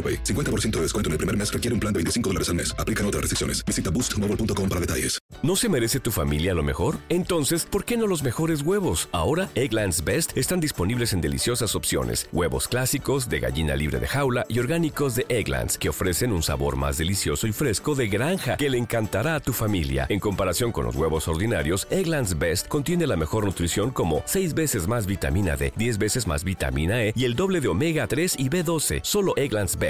AroPay. 50% de descuento en el primer mes requiere un plan de 25 dólares al mes. Aplican otras restricciones. Visita boostmobile.com para detalles. ¿No se merece tu familia lo mejor? Entonces, ¿por qué no los mejores huevos? Ahora, Egglands Best están disponibles en deliciosas opciones. Huevos clásicos, de gallina libre de jaula y orgánicos de Egglands, que ofrecen un sabor más delicioso y fresco de granja que le encantará a tu familia. En comparación con los huevos ordinarios, Egglands Best contiene la mejor nutrición como 6 veces más vitamina D, 10 veces más vitamina E y el doble de omega 3 y B12. Solo Egglands Best.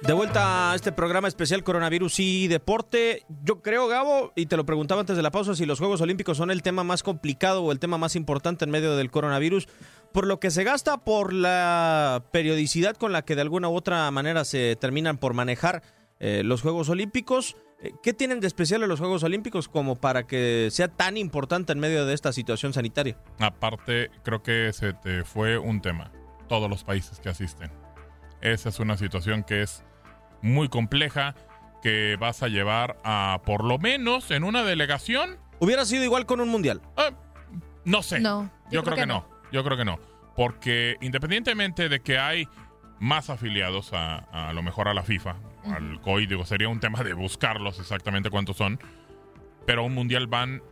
De vuelta a este programa especial Coronavirus y Deporte. Yo creo, Gabo, y te lo preguntaba antes de la pausa, si los Juegos Olímpicos son el tema más complicado o el tema más importante en medio del coronavirus, por lo que se gasta, por la periodicidad con la que de alguna u otra manera se terminan por manejar eh, los Juegos Olímpicos. Eh, ¿Qué tienen de especial los Juegos Olímpicos como para que sea tan importante en medio de esta situación sanitaria? Aparte, creo que se te fue un tema. Todos los países que asisten. Esa es una situación que es muy compleja, que vas a llevar a, por lo menos en una delegación. ¿Hubiera sido igual con un mundial? Eh, no sé. No, Yo, creo, que, no. Yo creo que no. Porque independientemente de que hay más afiliados a, a lo mejor a la FIFA, al COI, digo, sería un tema de buscarlos exactamente cuántos son. Pero a un mundial van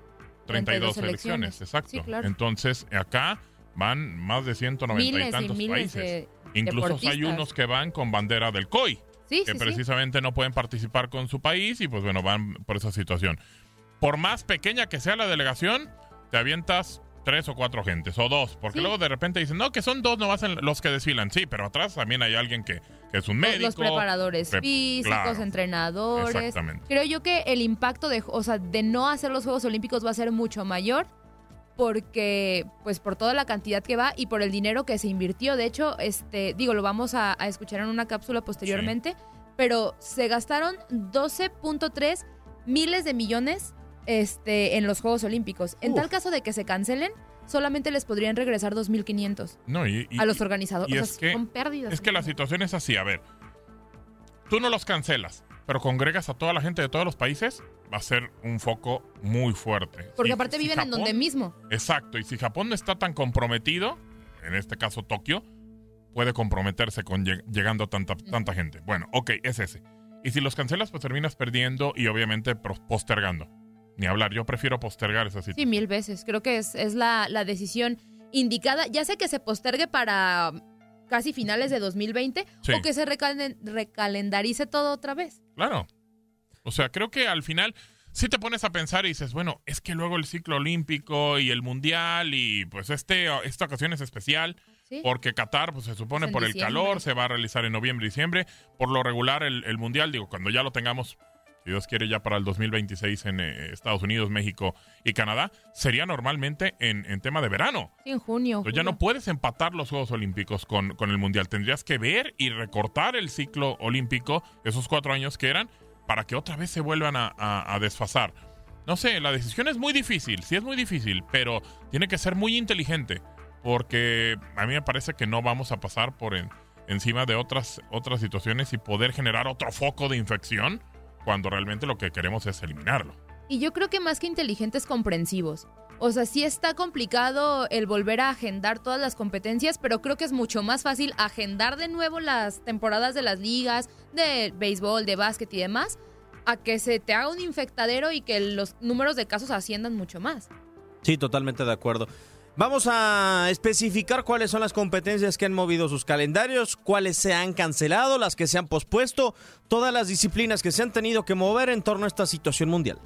32 32 selecciones, selecciones. exacto. Sí, claro. Entonces, acá van más de 190 y Miles y tantos países. de Incluso hay unos que van con bandera del COI, Sí, que sí. precisamente no pueden participar con su país y pues bueno, van por esa situación. Por más pequeña que sea la delegación, te avientas tres o cuatro gentes, o dos, porque Sí. luego de repente dicen, no, que son dos nomás los que desfilan. Sí, pero atrás también hay alguien que, que es un médico. los preparadores pre- físicos, claro, entrenadores. Exactamente. Creo yo que el impacto de, o sea, de no hacer los Juegos Olímpicos va a ser mucho mayor porque, pues, por toda la cantidad que va y por el dinero que se invirtió. De hecho, este, digo, lo vamos a, a escuchar en una cápsula posteriormente, pero se gastaron 12.3 miles de millones este, en los Juegos Olímpicos. En Uf. tal caso de que se cancelen, solamente les podrían regresar 2.500 No, y, y- a los organizadores. y o es que- son pérdidas. Es que la situación es así, a ver. Tú no los cancelas, pero congregas a toda la gente de todos los países, va a ser un foco muy fuerte. Porque Si- aparte si viven en donde mismo. Exacto, y si Japón no está tan comprometido, en este caso Tokio, puede comprometerse con lleg- llegando a tanta, tanta gente. Bueno, ok, es ese. Y si los cancelas, pues terminas perdiendo y obviamente postergando. Ni hablar, yo prefiero postergar esa Sí, situación. mil veces. Creo que es, es la, la decisión indicada. Ya sea que se postergue para casi finales de 2020 Sí. o que se recalen- recalendarice todo otra vez. Claro. O sea, creo que al final si te pones a pensar y dices, bueno, es que luego el ciclo olímpico y el mundial y pues este esta ocasión es especial Sí. porque Qatar pues se supone por el diciembre. calor se va a realizar en noviembre y diciembre. Por lo regular el, el mundial, digo, cuando ya lo tengamos, si Dios quiere ya para el 2026 en eh, Estados Unidos, México y Canadá, sería normalmente en, en tema de verano. Sí, en junio. Entonces ya no puedes empatar los Juegos Olímpicos con, con el Mundial. Tendrías que ver y recortar el ciclo olímpico, esos cuatro años que eran, para que otra vez se vuelvan a, a- a desfasar. No sé, la decisión es muy difícil, sí es muy difícil, pero tiene que ser muy inteligente. porque a mí me parece que no vamos a pasar por encima de otras, otras situaciones y poder generar otro foco de infección cuando realmente lo que queremos es eliminarlo. Y yo creo que más que inteligentes comprensivos. O sea, sí está complicado el volver a agendar todas las competencias, pero creo que es mucho más fácil agendar de nuevo las temporadas de las ligas, de béisbol, de básquet y demás, a que se te haga un infectadero y que los números de casos asciendan mucho más. Sí, totalmente de acuerdo. Vamos a especificar cuáles son las competencias que han movido sus calendarios, cuáles se han cancelado, las que se han pospuesto, todas las disciplinas que se han tenido que mover en torno a esta situación mundial.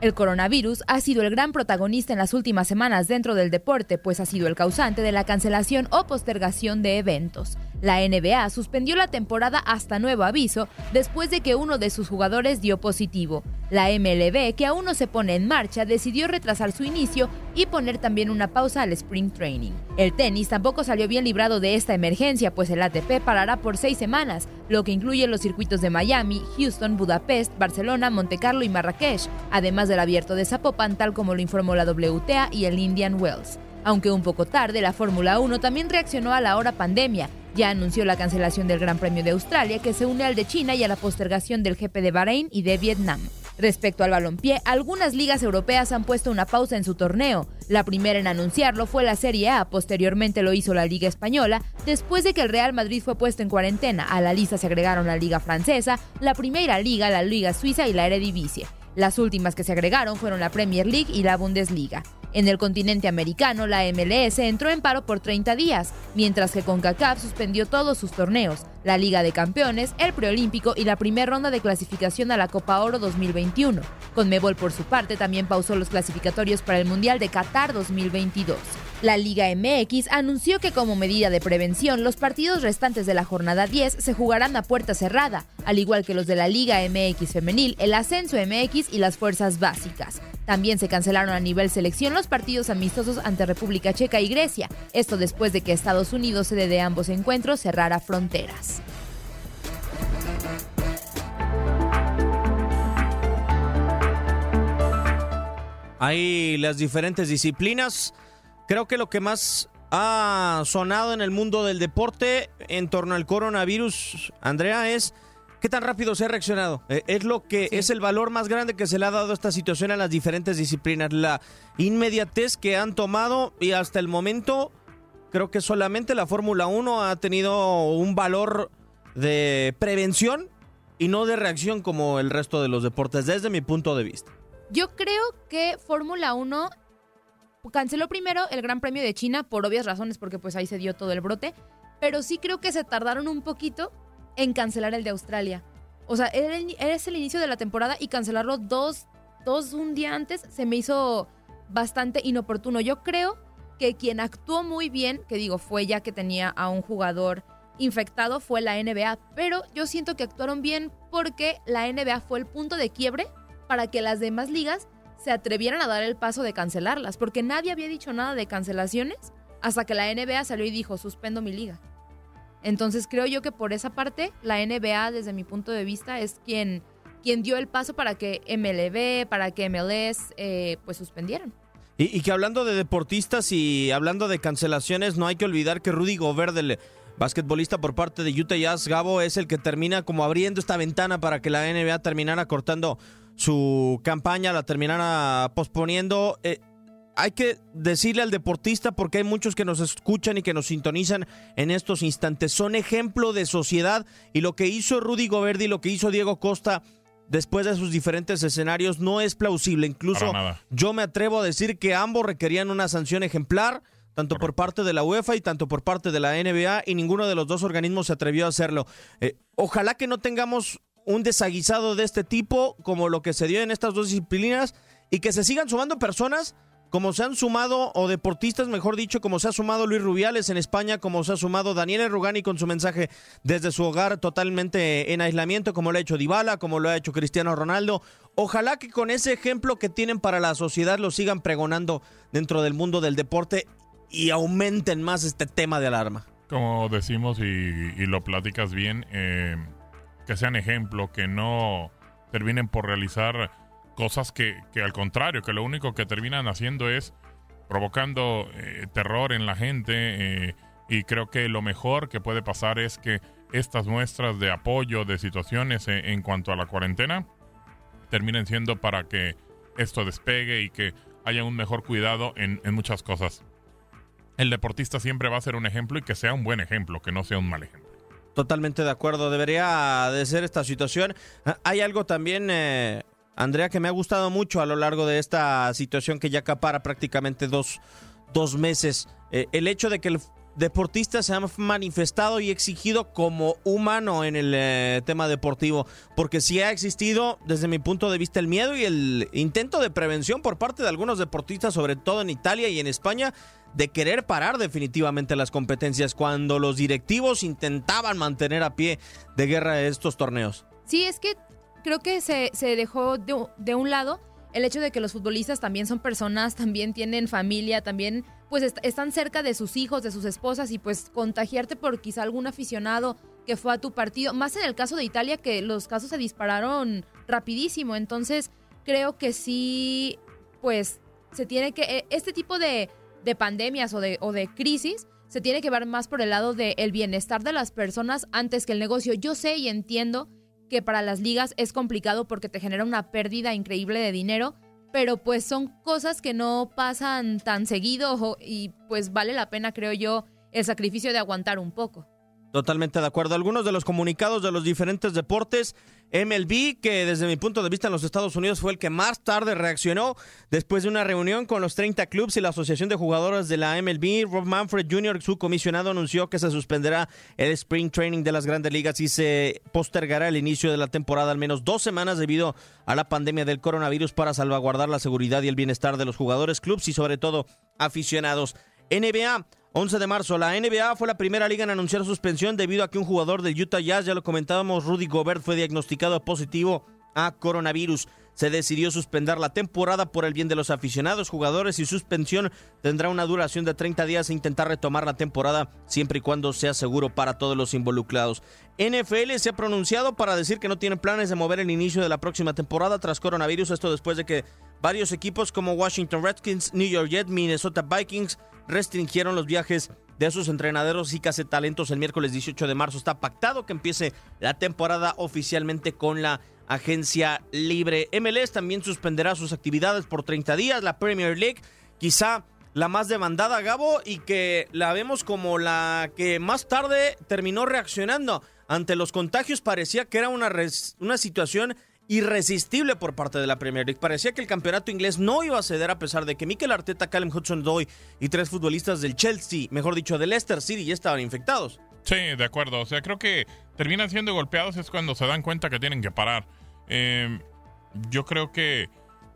El coronavirus ha sido el gran protagonista en las últimas semanas dentro del deporte, pues ha sido el causante de la cancelación o postergación de eventos. La NBA suspendió la temporada hasta nuevo aviso después de que uno de sus jugadores dio positivo. La MLB, que aún no se pone en marcha, decidió retrasar su inicio y poner también una pausa al Spring Training. El tenis tampoco salió bien librado de esta emergencia, pues el ATP parará por seis semanas, lo que incluye los circuitos de Miami, Houston, Budapest, Barcelona, Montecarlo y Marrakech, además del abierto de Zapopan, tal como lo informó la WTA y el Indian Wells. Aunque un poco tarde, la Fórmula 1 también reaccionó a la hora pandemia ya anunció la cancelación del Gran Premio de Australia, que se une al de China y a la postergación del GP de Bahrein y de Vietnam. Respecto al balompié, algunas ligas europeas han puesto una pausa en su torneo. La primera en anunciarlo fue la Serie A, posteriormente lo hizo la Liga Española, después de que el Real Madrid fue puesto en cuarentena. A la lista se agregaron la Liga Francesa, la Primera Liga, la Liga Suiza y la Eredivisie. Las últimas que se agregaron fueron la Premier League y la Bundesliga. En el continente americano, la MLS entró en paro por 30 días, mientras que CONCACAF suspendió todos sus torneos, la Liga de Campeones, el Preolímpico y la primera ronda de clasificación a la Copa Oro 2021. Conmebol, por su parte, también pausó los clasificatorios para el Mundial de Qatar 2022. La Liga MX anunció que como medida de prevención los partidos restantes de la jornada 10 se jugarán a puerta cerrada, al igual que los de la Liga MX femenil, el Ascenso MX y las fuerzas básicas. También se cancelaron a nivel selección los partidos amistosos ante República Checa y Grecia, esto después de que Estados Unidos, sede de ambos encuentros, cerrara fronteras. Hay las diferentes disciplinas. Creo que lo que más ha sonado en el mundo del deporte en torno al coronavirus, Andrea, es qué tan rápido se ha reaccionado. Eh, es lo que es el valor más grande que se le ha dado a esta situación a las diferentes disciplinas. La inmediatez que han tomado y hasta el momento creo que solamente la Fórmula 1 ha tenido un valor de prevención y no de reacción como el resto de los deportes, desde mi punto de vista. Yo creo que Fórmula 1 canceló primero el Gran Premio de China por obvias razones, porque pues ahí se dio todo el brote, pero sí creo que se tardaron un poquito en cancelar el de Australia. O sea, es el inicio de la temporada y cancelarlo dos, dos, un día antes se me hizo bastante inoportuno. Yo creo que quien actuó muy bien, que digo, fue ya que tenía a un jugador infectado, fue la NBA, pero yo siento que actuaron bien porque la NBA fue el punto de quiebre para que las demás ligas se atrevieran a dar el paso de cancelarlas, porque nadie había dicho nada de cancelaciones hasta que la NBA salió y dijo, suspendo mi liga. Entonces creo yo que por esa parte, la NBA, desde mi punto de vista, es quien, quien dio el paso para que MLB, para que MLS, eh, pues suspendieran. Y, y, que hablando de deportistas y hablando de cancelaciones, no hay que olvidar que Rudy Gobert, el basquetbolista por parte de Utah Jazz, Gabo, es el que termina como abriendo esta ventana para que la NBA terminara cortando su campaña, la terminara posponiendo. Eh, hay que decirle al deportista, porque hay muchos que nos escuchan y que nos sintonizan en estos instantes, son ejemplo de sociedad y lo que hizo Rudy Goverdi, lo que hizo Diego Costa después de sus diferentes escenarios no es plausible. Incluso yo me atrevo a decir que ambos requerían una sanción ejemplar, tanto por parte de la UEFA y tanto por parte de la NBA, y ninguno de los dos organismos se atrevió a hacerlo. Eh, ojalá que no tengamos un desaguisado de este tipo, como lo que se dio en estas dos disciplinas, y que se sigan sumando personas como se han sumado, o deportistas, mejor dicho, como se ha sumado Luis Rubiales en España, como se ha sumado Daniel Rugani con su mensaje desde su hogar totalmente en aislamiento, como lo ha hecho Dybala, como lo ha hecho Cristiano Ronaldo. Ojalá que con ese ejemplo que tienen para la sociedad lo sigan pregonando dentro del mundo del deporte y aumenten más este tema de alarma. Como decimos y, y lo platicas bien, eh, que sean ejemplo, que no terminen por realizar cosas que, que, al contrario, que lo único que terminan haciendo es provocando eh, terror en la gente eh, y creo que lo mejor que puede pasar es que estas muestras de apoyo de situaciones eh, en cuanto a la cuarentena terminen siendo para que esto despegue y que haya un mejor cuidado en, en muchas cosas. El deportista siempre va a ser un ejemplo y que sea un buen ejemplo, que no sea un mal ejemplo. Totalmente de acuerdo, debería de ser esta situación. Ah, Hay algo también, eh, Andrea, que me ha gustado mucho a lo largo de esta situación que ya acapara prácticamente dos, dos meses. Eh, el hecho de que el deportista se ha manifestado y exigido como humano en el eh, tema deportivo, porque sí ha existido, desde mi punto de vista, el miedo y el intento de prevención por parte de algunos deportistas, sobre todo en Italia y en España, de querer parar definitivamente las competencias cuando los directivos intentaban mantener a pie de guerra estos torneos. Sí, es que creo que se, se dejó de, de un lado el hecho de que los futbolistas también son personas, también tienen familia, también pues est- están cerca de sus hijos, de sus esposas y pues contagiarte por quizá algún aficionado que fue a tu partido, más en el caso de Italia que los casos se dispararon rapidísimo, entonces creo que sí, pues se tiene que, eh, este tipo de, de pandemias o de, o de crisis se tiene que ver más por el lado del bienestar de las personas antes que el negocio. Yo sé y entiendo que para las ligas es complicado porque te genera una pérdida increíble de dinero, pero pues son cosas que no pasan tan seguido y pues vale la pena, creo yo, el sacrificio de aguantar un poco. Totalmente de acuerdo. Algunos de los comunicados de los diferentes deportes, MLB, que desde mi punto de vista en los Estados Unidos fue el que más tarde reaccionó después de una reunión con los 30 clubes y la Asociación de Jugadores de la MLB, Rob Manfred Jr., su comisionado, anunció que se suspenderá el Spring Training de las grandes ligas y se postergará el inicio de la temporada al menos dos semanas debido a la pandemia del coronavirus para salvaguardar la seguridad y el bienestar de los jugadores, clubes y sobre todo aficionados. NBA, 11 de marzo, la NBA fue la primera liga en anunciar suspensión debido a que un jugador del Utah Jazz, ya lo comentábamos, Rudy Gobert, fue diagnosticado positivo a coronavirus. Se decidió suspender la temporada por el bien de los aficionados, jugadores y suspensión tendrá una duración de 30 días e intentar retomar la temporada siempre y cuando sea seguro para todos los involucrados. NFL se ha pronunciado para decir que no tienen planes de mover el inicio de la próxima temporada tras coronavirus, esto después de que varios equipos como Washington Redskins, New York Jets, Minnesota Vikings restringieron los viajes de sus entrenadores y talentos el miércoles 18 de marzo. Está pactado que empiece la temporada oficialmente con la agencia libre. MLS también suspenderá sus actividades por 30 días. La Premier League, quizá la más demandada, Gabo, y que la vemos como la que más tarde terminó reaccionando ante los contagios. Parecía que era una, res- una situación irresistible por parte de la Premier League. Parecía que el campeonato inglés no iba a ceder a pesar de que Mikel Arteta, Callum Hudson-Odoi y tres futbolistas del Chelsea, mejor dicho, del Leicester City, ya estaban infectados. Sí, de acuerdo. O sea, creo que terminan siendo golpeados es cuando se dan cuenta que tienen que parar. Eh, yo creo que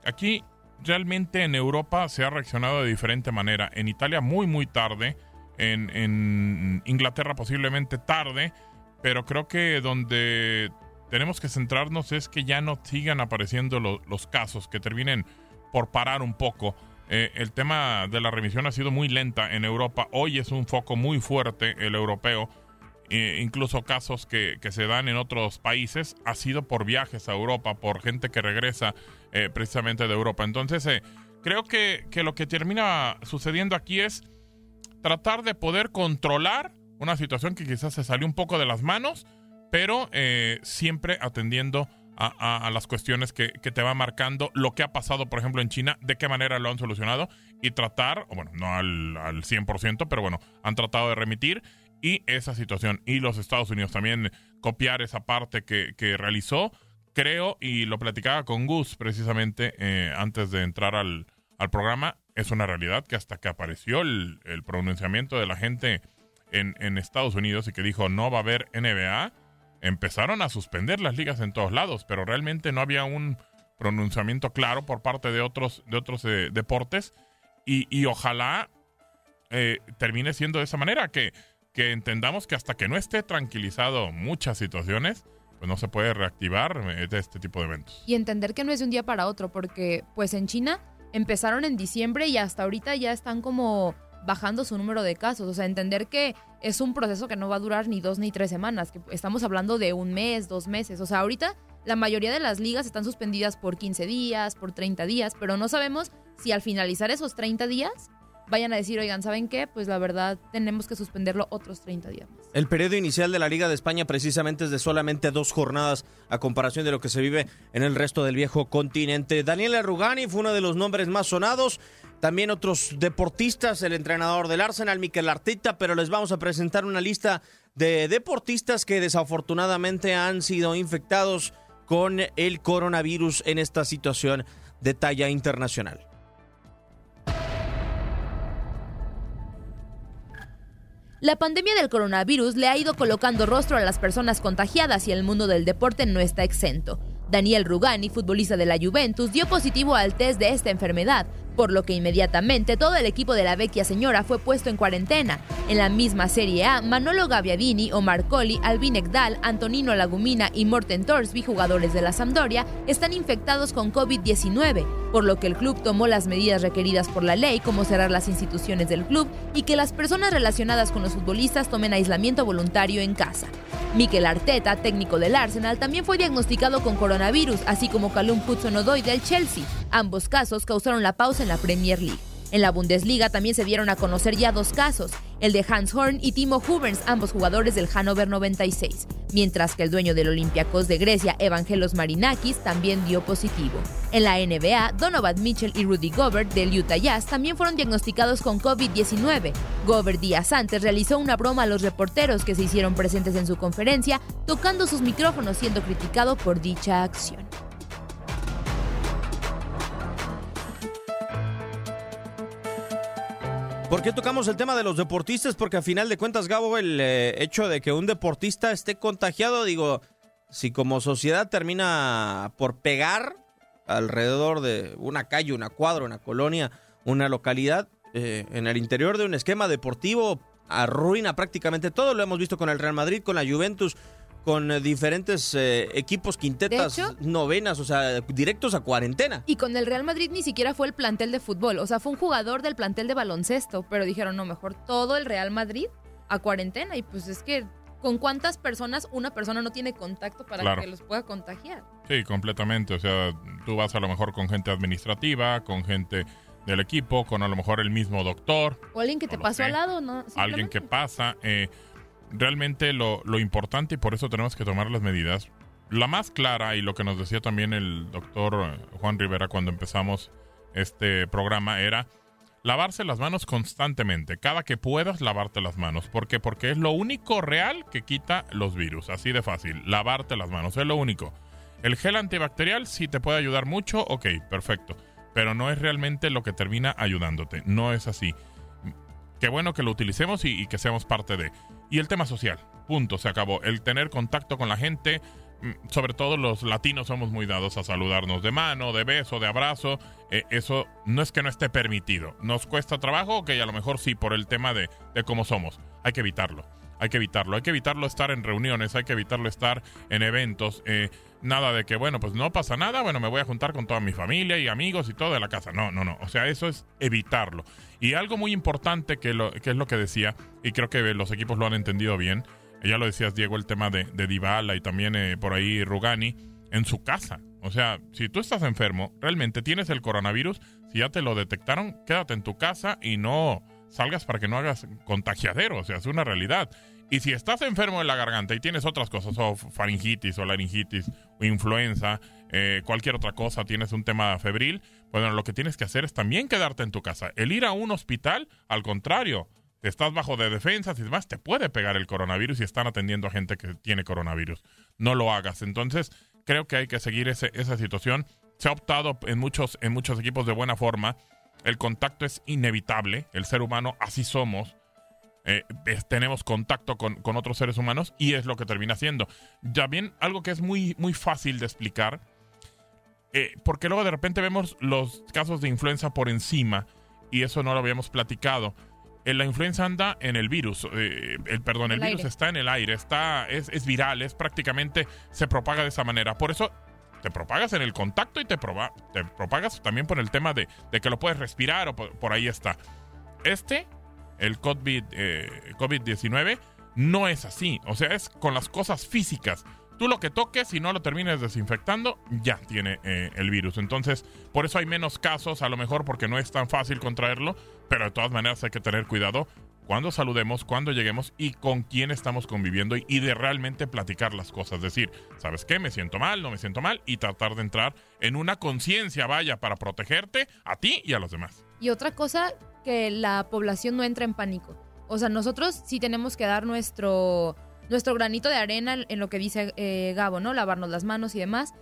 aquí realmente en Europa se ha reaccionado de diferente manera. En Italia muy, muy tarde. En Inglaterra posiblemente tarde. Pero creo que donde tenemos que centrarnos es que ya no sigan apareciendo lo- los casos, que terminen por parar un poco. Eh, el tema de la remisión ha sido muy lenta en Europa. Hoy es un foco muy fuerte el europeo. Eh, incluso casos que, que se dan en otros países ha sido por viajes a Europa, por gente que regresa eh, precisamente de Europa. Entonces, creo que, que lo que termina sucediendo aquí es tratar de poder controlar una situación que quizás se salió un poco de las manos, pero eh, siempre atendiendo a, las cuestiones que, te va marcando lo que ha pasado, por ejemplo, en China, de qué manera lo han solucionado y tratar, bueno, no al, al 100%, pero bueno, han tratado de remitir y esa situación y los Estados Unidos también copiar esa parte que, realizó, creo, y lo platicaba con Gus precisamente eh, antes de entrar al, programa, es una realidad que hasta que apareció el, pronunciamiento de la gente en, en Estados Unidos y que dijo no va a haber NBA, empezaron a suspender las ligas en todos lados, pero realmente no había un pronunciamiento claro por parte de otros, de otros eh, deportes y, y ojalá eh, termine siendo de esa manera, que, que entendamos que hasta que no esté tranquilizado muchas situaciones, pues no se puede reactivar eh, este tipo de eventos. Y entender que no es de un día para otro, porque pues en China empezaron en diciembre y hasta ahorita ya están como bajando su número de casos. O sea, entender que es un proceso que no va a durar ni dos ni tres semanas, que estamos hablando de un mes, dos meses. O sea, ahorita la mayoría de las ligas están suspendidas por 15 días, por 30 días, pero no sabemos si al finalizar esos 30 días vayan a decir, oigan, ¿saben qué? Pues la verdad tenemos que suspenderlo otros 30 días más. El periodo inicial de la Liga de España precisamente es de solamente dos jornadas a comparación de lo que se vive en el resto del viejo continente. Daniel Arrugani fue uno de los nombres más sonados. También otros deportistas, el entrenador del Arsenal, Mikel Arteta, pero les vamos a presentar una lista de deportistas que desafortunadamente han sido infectados con el coronavirus en esta situación de talla internacional. La pandemia del coronavirus le ha ido colocando rostro a las personas contagiadas y el mundo del deporte no está exento. Daniel Rugani, futbolista de la Juventus, dio positivo al test de esta enfermedad, por lo que inmediatamente todo el equipo de la vecchia señora fue puesto en cuarentena. En la misma Serie A, Manolo Gaviadini, Omar Colli, Alvin Ekdal, Antonino Lagumina y Morten Torsby, jugadores de la Sampdoria, están infectados con COVID-19, por lo que el club tomó las medidas requeridas por la ley, como cerrar las instituciones del club y que las personas relacionadas con los futbolistas tomen aislamiento voluntario en casa. Mikel Arteta, técnico del Arsenal, también fue diagnosticado con coronavirus, así como Calum Hudson-Odoi del Chelsea. Ambos casos causaron la pausa en la Premier League. En la Bundesliga también se dieron a conocer ya dos casos, el de Hans Horn y Timo Huberns, ambos jugadores del Hannover 96, mientras que el dueño del Olympiacos de Grecia, Evangelos Marinakis, también dio positivo. En la NBA, Donovan Mitchell y Rudy Gobert del Utah Jazz también fueron diagnosticados con COVID-19. Gobert días antes realizó una broma a los reporteros que se hicieron presentes en su conferencia, tocando sus micrófonos siendo criticado por dicha acción. ¿Por qué tocamos el tema de los deportistas? Porque a final de cuentas, Gabo, el eh, hecho de que un deportista esté contagiado, digo, si como sociedad termina por pegar alrededor de una calle, una cuadra, una colonia, una localidad, eh, en el interior de un esquema deportivo, arruina prácticamente todo. Lo hemos visto con el Real Madrid, con la Juventus, con eh, diferentes eh, equipos, quintetas, hecho- novenas, o sea, directos a cuarentena. Y con el Real Madrid ni siquiera fue el plantel de fútbol, o sea, fue un jugador del plantel de baloncesto, pero dijeron, no, mejor todo el Real Madrid a cuarentena. Y pues es que, ¿con cuántas personas una persona no tiene contacto para Claro. que los pueda contagiar? Sí, completamente. O sea, tú vas a lo mejor con gente administrativa, con gente del equipo, con a lo mejor el mismo doctor, O alguien que te pasó al lado, ¿no? alguien que pasa. eh, realmente lo, lo importante y por eso tenemos que tomar las medidas. La más clara y lo que nos decía también el doctor eh, Juan Rivera cuando empezamos este programa era lavarse las manos constantemente. Cada que puedas lavarte las manos. ¿Por qué? Porque es lo único real que quita los virus. Así de fácil. Lavarte las manos. Es lo único. El gel antibacterial sí te puede ayudar mucho. Ok, perfecto. Pero no es realmente lo que termina ayudándote. No es así. Qué bueno que lo utilicemos y, y que seamos parte de. Y el tema social. Punto. Se acabó. El tener contacto con la gente. mm, Sobre todo los latinos somos muy dados a saludarnos de mano, de beso, de abrazo. Eh, eso no es que no esté permitido. Nos cuesta trabajo, ok, a lo mejor sí, por el tema de, de cómo somos. Hay que evitarlo. Hay que evitarlo. Hay que evitarlo estar en reuniones, hay que evitarlo estar en eventos. eh, nada de que, bueno, pues no pasa nada, bueno, me voy a juntar con toda mi familia y amigos y todo de la casa. No, no, no. O sea, eso es evitarlo. Y algo muy importante que, lo, que es lo que decía, y creo que los equipos lo han entendido bien, ya lo decías, Diego, el tema de, de Dybala y también eh, por ahí Rugani, en su casa. O sea, si tú estás enfermo, realmente tienes el coronavirus, si ya te lo detectaron, quédate en tu casa y no salgas para que no hagas contagiadero, o sea, es una realidad. Y si estás enfermo de la garganta y tienes otras cosas, o faringitis, o laringitis, o influenza, eh, cualquier otra cosa, tienes un tema febril, bueno, lo que tienes que hacer es también quedarte en tu casa. El ir a un hospital, al contrario, estás bajo de defensas y demás, te puede pegar el coronavirus y están atendiendo a gente que tiene coronavirus. No lo hagas. Entonces, creo que hay que seguir ese- esa situación. Se ha optado en muchos, en muchos equipos de buena forma. El contacto es inevitable. El ser humano, así somos. Eh, es- tenemos contacto con, con otros seres humanos y es lo que termina siendo. Ya bien, algo que es muy, muy fácil de explicar, eh, porque luego de repente vemos los casos de influenza por encima y eso no lo habíamos platicado. Eh, la influenza anda en el virus, el perdón, el, El virus aire. está en el aire, está, es, es viral, es prácticamente se propaga de esa manera. Por eso te propagas en el contacto y te, proba- te propagas también por el tema de, de que lo puedes respirar o por, ahí está. Este, el COVID, eh, COVID-19, no es así. O sea, es con las cosas físicas. Tú lo que toques, si no lo termines desinfectando, ya tiene eh, el virus. Entonces, por eso hay menos casos, a lo mejor porque no es tan fácil contraerlo, pero de todas maneras hay que tener cuidado cuando saludemos, cuando lleguemos y con quién estamos conviviendo y, de realmente platicar las cosas. Decir, ¿sabes qué? Me siento mal, no me siento mal y tratar de entrar en una conciencia, vaya, para protegerte a ti y a los demás. Y otra cosa, que la población no entra en pánico. O sea, nosotros sí tenemos que dar nuestro, nuestro granito de arena en lo que dice eh, Gabo, ¿no? Lavarnos las manos y demás.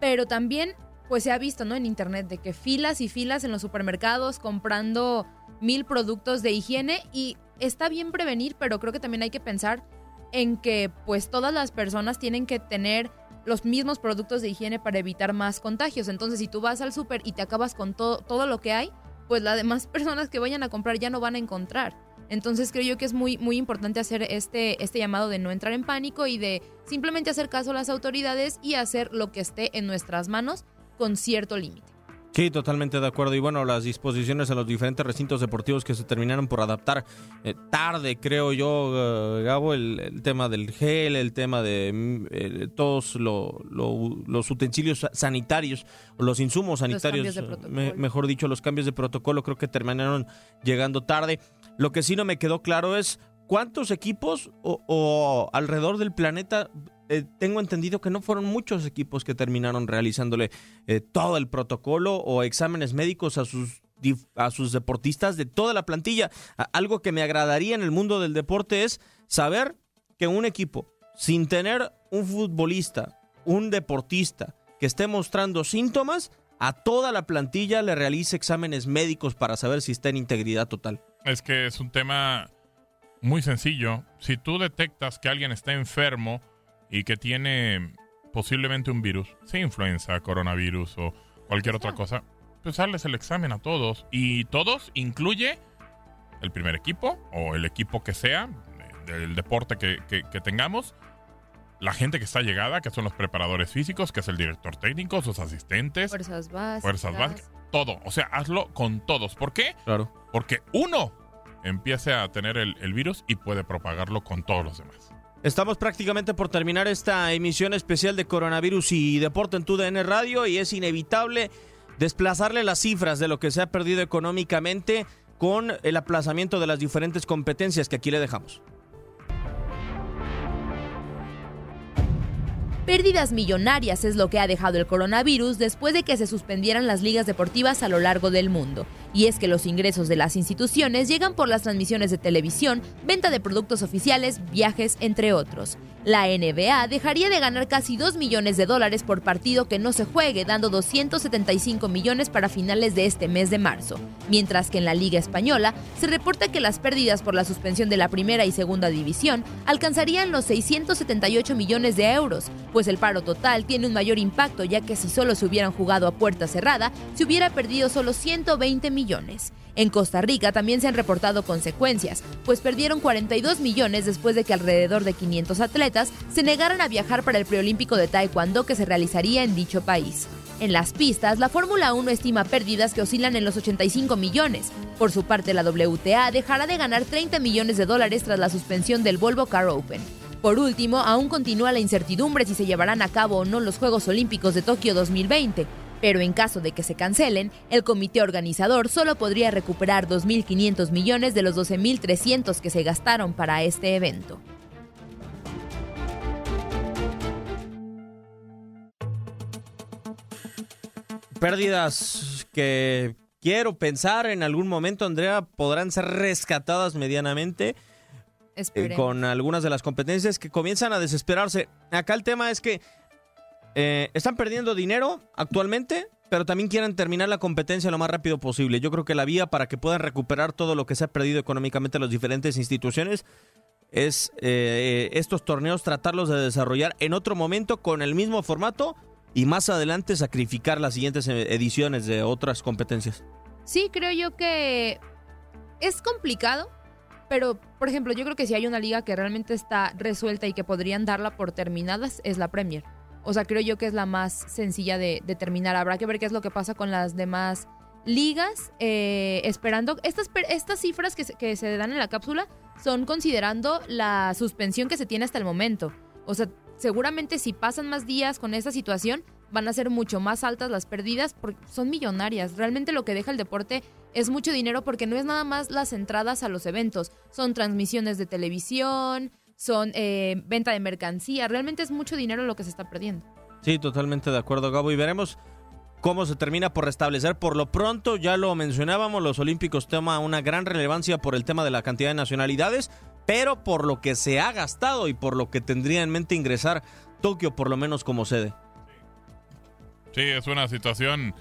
Pero también, pues se ha visto, ¿no? En internet, de que filas y filas en los supermercados comprando mil productos de higiene y está bien prevenir, pero creo que también hay que pensar en que pues todas las personas tienen que tener los mismos productos de higiene para evitar más contagios. Entonces, si tú vas al súper y te acabas con todo, todo lo que hay, pues las demás personas que vayan a comprar ya no van a encontrar. Entonces creo yo que es muy, muy importante hacer este, este llamado de no entrar en pánico y de simplemente hacer caso a las autoridades y hacer lo que esté en nuestras manos con cierto límite. Sí, totalmente de acuerdo. Y bueno, las disposiciones a los diferentes recintos deportivos que se terminaron por adaptar eh, tarde, creo yo, eh, Gabo, el, tema del gel, el tema de mm, eh, todos los utensilios sanitarios, los insumos sanitarios, mejor dicho, los cambios de protocolo, creo que terminaron llegando tarde. Lo que sí no me quedó claro es cuántos equipos o alrededor del planeta eh, tengo entendido que no fueron muchos equipos que terminaron realizándole eh, todo el protocolo o exámenes médicos a sus a sus deportistas de toda la plantilla. Algo que me agradaría en el mundo del deporte es saber que un equipo sin tener un futbolista, un deportista que esté mostrando síntomas, a toda la plantilla le realice exámenes médicos para saber si está en integridad total. Es que es un tema muy sencillo. Si tú detectas que alguien está enfermo, y que tiene posiblemente un virus, sea influenza, coronavirus o cualquier otra cosa, pues darles el examen a todos. Y todos incluye el primer equipo o el equipo que sea, del deporte que, tengamos, la gente que está llegada, que son los preparadores físicos, que es el director técnico, sus asistentes, fuerzas básicas, fuerzas básicas todo. O sea, hazlo con todos. ¿Por qué? Claro. Porque uno empiece a tener el virus y puede propagarlo con todos los demás. Estamos prácticamente por terminar esta emisión especial de coronavirus y deporte en TUDN Radio y es inevitable desplazarle las cifras de lo que se ha perdido económicamente con el aplazamiento de las diferentes competencias que aquí le dejamos. Pérdidas millonarias es lo que ha dejado el coronavirus después de que se suspendieran las ligas deportivas a lo largo del mundo. Y es que los ingresos de las instituciones llegan por las transmisiones de televisión, venta de productos oficiales, viajes, entre otros. La NBA dejaría de ganar casi 2 millones de dólares por partido que no se juegue, dando 275 millones para finales de este mes de marzo. Mientras que en la Liga Española se reporta que las pérdidas por la suspensión de la primera y segunda división alcanzarían los 678 millones de euros, pues el paro total tiene un mayor impacto ya que si solo se hubieran jugado a puerta cerrada, se hubiera perdido solo 120 millones. En Costa Rica también se han reportado consecuencias, pues perdieron 42 millones después de que alrededor de 500 atletas se negaran a viajar para el preolímpico de Taekwondo que se realizaría en dicho país. En las pistas, la Fórmula 1 estima pérdidas que oscilan en los 85 millones. Por su parte, la WTA dejará de ganar 30 millones de dólares tras la suspensión del Volvo Car Open. Por último, aún continúa la incertidumbre si se llevarán a cabo o no los Juegos Olímpicos de Tokio 2020 pero en caso de que se cancelen, el comité organizador solo podría recuperar 2.500 millones de los 12.300 que se gastaron para este evento. Pérdidas que quiero pensar en algún momento, Andrea, podrán ser rescatadas medianamente. Eh, con algunas de las competencias que comienzan a desesperarse. Acá el tema es que eh, están perdiendo dinero actualmente, pero también quieren terminar la competencia lo más rápido posible. Yo creo que la vía para que puedan recuperar todo lo que se ha perdido económicamente en las diferentes instituciones es eh, estos torneos tratarlos de desarrollar en otro momento con el mismo formato y más adelante sacrificar las siguientes eh, ediciones de otras competencias. Sí, creo yo que es complicado, pero por ejemplo, yo creo que si hay una liga que realmente está resuelta y que podrían darla por terminadas es la Premier. O sea, creo yo que es la más sencilla de, terminar. Habrá que ver qué es lo que pasa con las demás ligas, eh, esperando... Estas, estas cifras que se, que se dan en la cápsula son considerando la suspensión que se tiene hasta el momento. O sea, seguramente si pasan más días con esa situación, van a ser mucho más altas las pérdidas porque son millonarias. Realmente lo que deja el deporte es mucho dinero porque no es nada más las entradas a los eventos, son transmisiones de televisión, son eh, venta de mercancía, realmente es mucho dinero lo que se está perdiendo. Sí, totalmente de acuerdo, Gabo, y veremos cómo se termina por restablecer. Por lo pronto, ya lo mencionábamos, los Olímpicos toman una gran relevancia por el tema de la cantidad de nacionalidades, pero por lo que se ha gastado y por lo que tendría en mente ingresar Tokio, por lo menos como sede. Sí, es una situación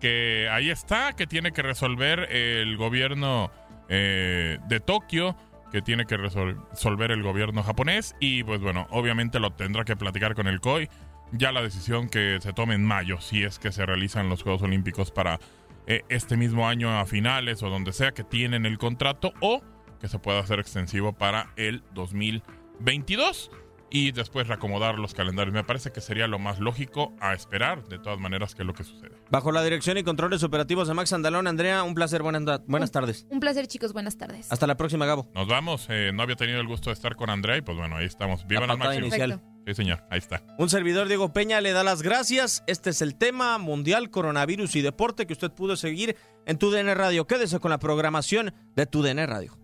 que ahí está, que tiene que resolver el gobierno eh, de Tokio, que tiene que resolver el gobierno japonés y pues bueno, obviamente lo tendrá que platicar con el COI. Ya la decisión que se tome en mayo, si es que se realizan los Juegos Olímpicos para eh, este mismo año a finales o donde sea que tienen el contrato o que se pueda hacer extensivo para el 2022 y después reacomodar los calendarios. Me parece que sería lo más lógico a esperar, de todas maneras, que es lo que sucede. Bajo la dirección y controles operativos de Max Andalón, Andrea, un placer, buenas, buenas tardes. Un placer, chicos, buenas tardes. Hasta la próxima, Gabo. Nos vamos, eh, no había tenido el gusto de estar con Andrea y pues bueno, ahí estamos. Viva la, máxima. inicial. Sí, señor, ahí está. Un servidor, Diego Peña, le da las gracias. Este es el tema mundial, coronavirus y deporte que usted pudo seguir en tu DN Radio. Quédese con la programación de tu DN Radio.